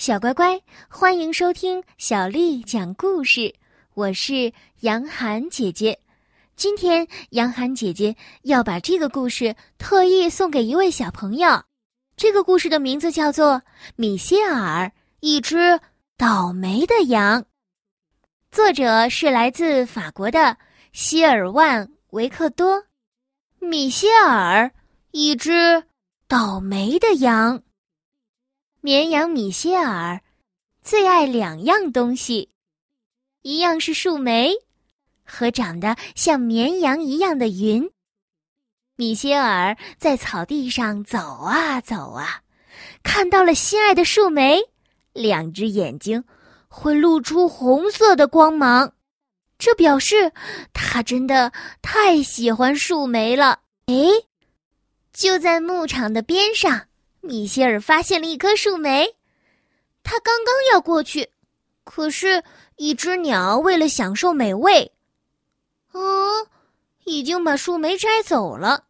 小乖乖，欢迎收听小丽讲故事。我是杨涵姐姐，今天杨涵姐姐要把这个故事特意送给一位小朋友。这个故事的名字叫做《米歇尔：一只倒霉的羊》，作者是来自法国的希尔万·维克多。米歇尔：一只倒霉的羊。绵羊米歇尔最爱两样东西，一样是树莓，和长得像绵羊一样的云。米歇尔在草地上走啊走啊，看到了心爱的树莓，两只眼睛会露出红色的光芒，这表示他真的太喜欢树莓了。哎，就在牧场的边上。米歇尔发现了一棵树莓，他刚刚要过去，可是，一只鸟为了享受美味，啊，已经把树莓摘走了。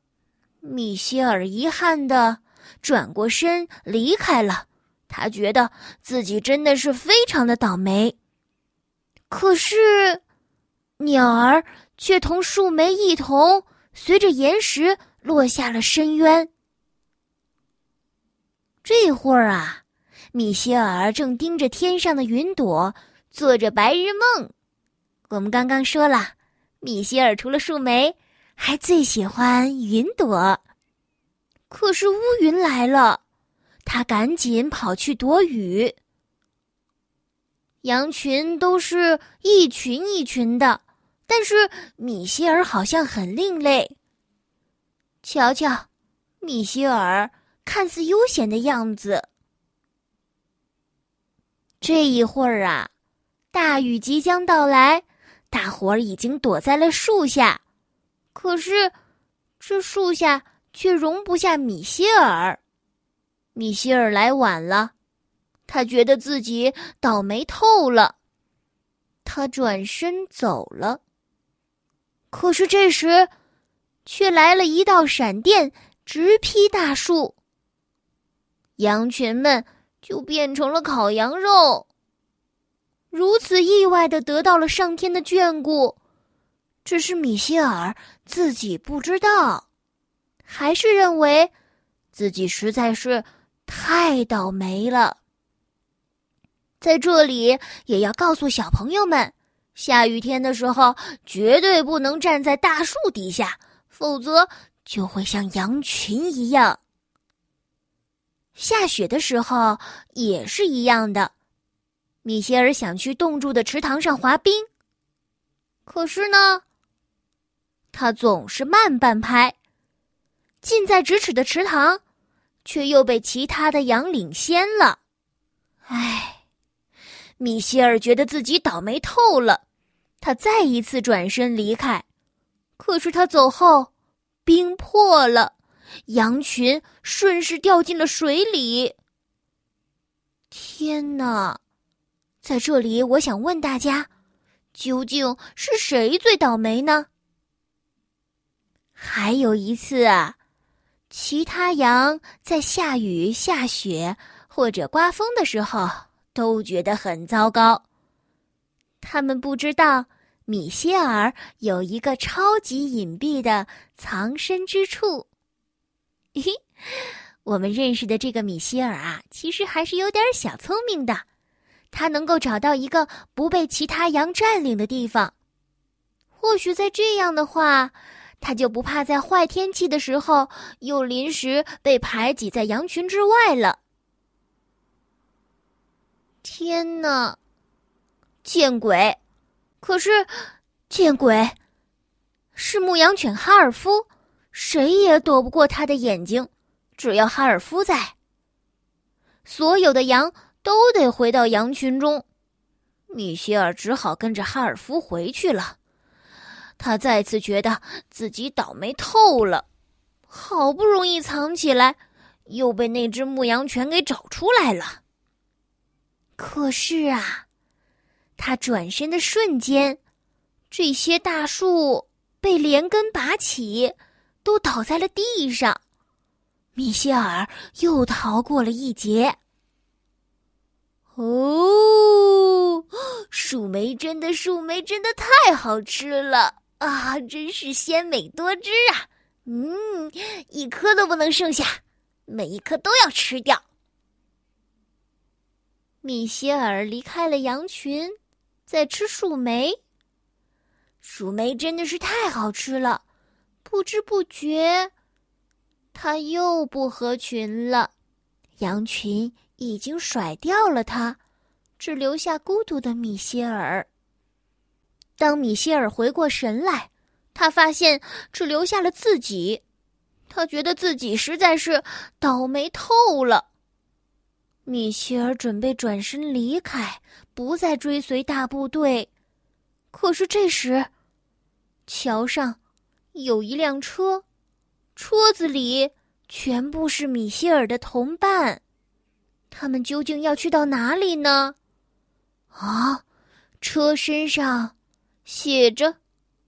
米歇尔遗憾的转过身离开了，他觉得自己真的是非常的倒霉。可是，鸟儿却同树莓一同随着岩石落下了深渊。这会儿啊，米歇尔正盯着天上的云朵，做着白日梦。我们刚刚说了，米歇尔除了树莓，还最喜欢云朵。可是乌云来了，他赶紧跑去躲雨。羊群都是一群一群的，但是米歇尔好像很另类。瞧瞧，米歇尔。看似悠闲的样子。这一会儿啊，大雨即将到来，大伙儿已经躲在了树下。可是，这树下却容不下米歇尔。米歇尔来晚了，他觉得自己倒霉透了。他转身走了。可是这时，却来了一道闪电，直劈大树。羊群们就变成了烤羊肉。如此意外的得到了上天的眷顾，只是米歇尔自己不知道，还是认为自己实在是太倒霉了。在这里也要告诉小朋友们，下雨天的时候绝对不能站在大树底下，否则就会像羊群一样。下雪的时候也是一样的，米歇尔想去冻住的池塘上滑冰，可是呢，他总是慢半拍，近在咫尺的池塘，却又被其他的羊领先了。唉，米歇尔觉得自己倒霉透了，他再一次转身离开，可是他走后，冰破了。羊群顺势掉进了水里。天哪，在这里，我想问大家，究竟是谁最倒霉呢？还有一次啊，其他羊在下雨、下雪或者刮风的时候都觉得很糟糕。他们不知道米歇尔有一个超级隐蔽的藏身之处。嘿，我们认识的这个米歇尔啊，其实还是有点小聪明的。他能够找到一个不被其他羊占领的地方。或许在这样的话，他就不怕在坏天气的时候又临时被排挤在羊群之外了。天哪，见鬼！可是，见鬼！是牧羊犬哈尔夫。谁也躲不过他的眼睛，只要哈尔夫在，所有的羊都得回到羊群中。米歇尔只好跟着哈尔夫回去了。他再次觉得自己倒霉透了，好不容易藏起来，又被那只牧羊犬给找出来了。可是啊，他转身的瞬间，这些大树被连根拔起。都倒在了地上，米歇尔又逃过了一劫。哦树莓真的，树莓真的太好吃了啊！真是鲜美多汁啊！嗯，一颗都不能剩下，每一颗都要吃掉。米歇尔离开了羊群，在吃树莓。树莓真的是太好吃了，不知不觉，他又不合群了。羊群已经甩掉了他。只留下孤独的米歇尔。当米歇尔回过神来，他发现只留下了自己，他觉得自己实在是倒霉透了。米歇尔准备转身离开，不再追随大部队。可是这时，桥上有一辆车，车子里全部是米歇尔的同伴。他们究竟要去到哪里呢？啊，车身上写着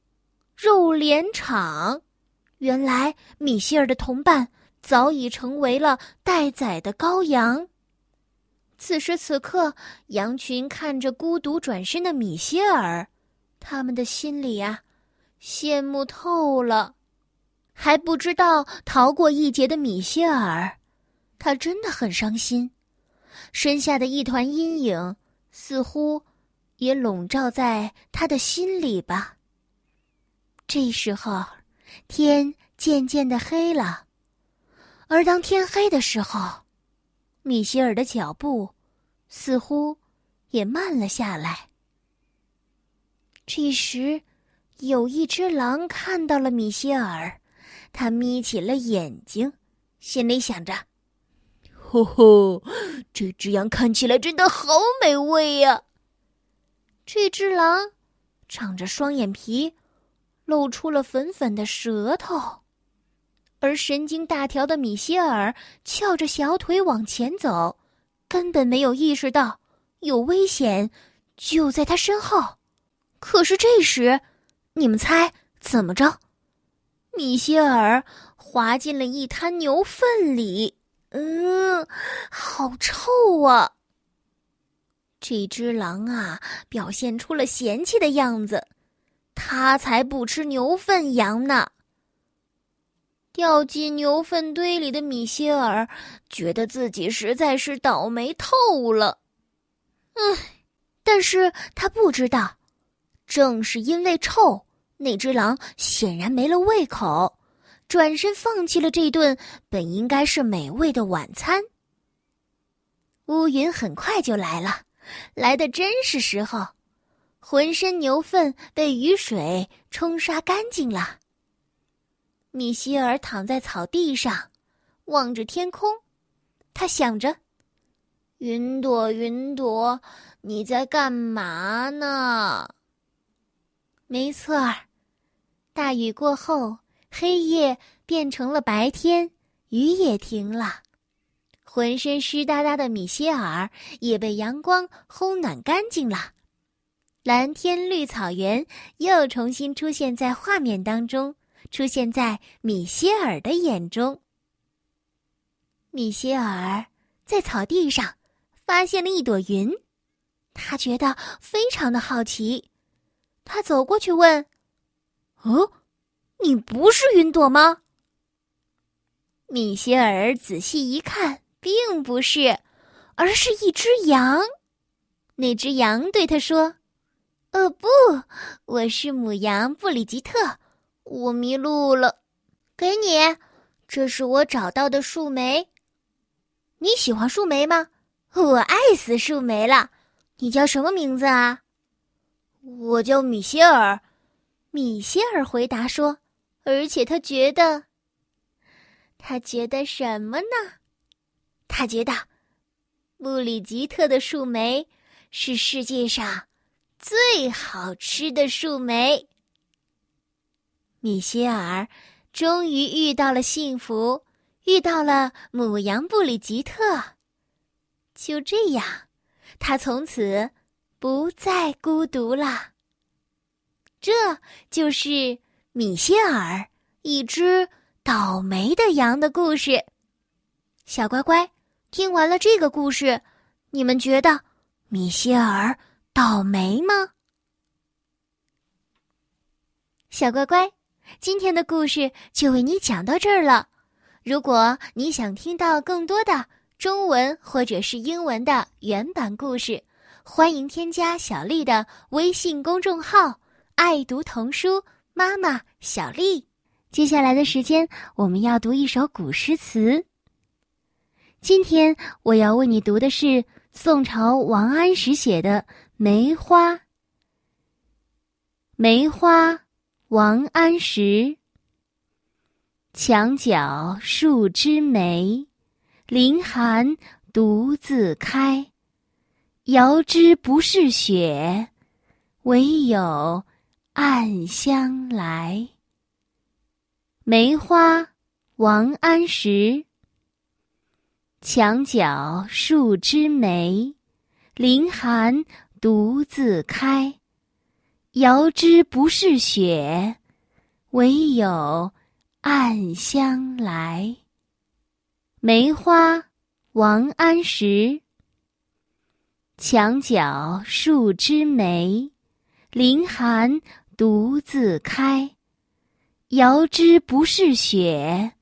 “肉联厂”。原来米歇尔的同伴早已成为了待宰的羔羊。此时此刻，羊群看着孤独转身的米歇尔，他们的心里呀，羡慕透了。还不知道逃过一劫的米歇尔，他真的很伤心，身下的一团阴影。似乎也笼罩在他的心里吧。这时候，天渐渐的黑了，而当天黑的时候，米歇尔的脚步似乎也慢了下来。这时，有一只狼看到了米歇尔，他眯起了眼睛，心里想着。吼吼，这只羊看起来真的好美味呀！这只狼长着双眼皮，露出了粉粉的舌头，而神经大条的米歇尔翘着小腿往前走，根本没有意识到有危险就在他身后。可是这时，你们猜怎么着？米歇尔滑进了一滩牛粪里。嗯，好臭啊！这只狼啊，表现出了嫌弃的样子，它才不吃牛粪羊呢。掉进牛粪堆里的米歇尔觉得自己实在是倒霉透了。唉，但是他不知道，正是因为臭，那只狼显然没了胃口。转身放弃了这顿本应该是美味的晚餐。乌云很快就来了，来的真是时候，浑身牛粪被雨水冲刷干净了。米歇尔躺在草地上，望着天空，他想着：“云朵，云朵，你在干嘛呢？”没错儿，大雨过后。黑夜变成了白天，雨也停了，浑身湿哒哒的米歇尔也被阳光烘暖干净了。蓝天绿草原又重新出现在画面当中，出现在米歇尔的眼中。米歇尔在草地上发现了一朵云，他觉得非常的好奇，他走过去问：“哦。”你不是云朵吗？米歇尔仔细一看，并不是，而是一只羊。那只羊对他说：“呃，不，我是母羊布里吉特，我迷路了。给你，这是我找到的树莓。你喜欢树莓吗？我爱死树莓了。你叫什么名字啊？我叫米歇尔。米歇尔回答说。”而且他觉得，他觉得什么呢？他觉得，布里吉特的树莓是世界上最好吃的树莓。米歇尔终于遇到了幸福，遇到了母羊布里吉特。就这样，他从此不再孤独了。这就是。米歇尔，一只倒霉的羊的故事。小乖乖，听完了这个故事，你们觉得米歇尔倒霉吗？小乖乖，今天的故事就为你讲到这儿了。如果你想听到更多的中文或者是英文的原版故事，欢迎添加小丽的微信公众号“爱读童书妈妈小丽”。接下来的时间，我们要读一首古诗词。今天我要为你读的是宋朝王安石写的《梅花》。梅花，王安石。墙角数枝梅，凌寒独自开。遥知不是雪，唯有暗香来。梅花，王安石。墙角数枝梅，凌寒独自开。遥知不是雪，唯有暗香来。梅花，王安石。墙角数枝梅，凌寒独自开。遥知不是雪，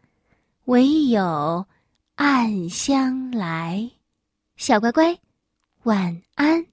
唯有。暗香来，小乖乖，晚安。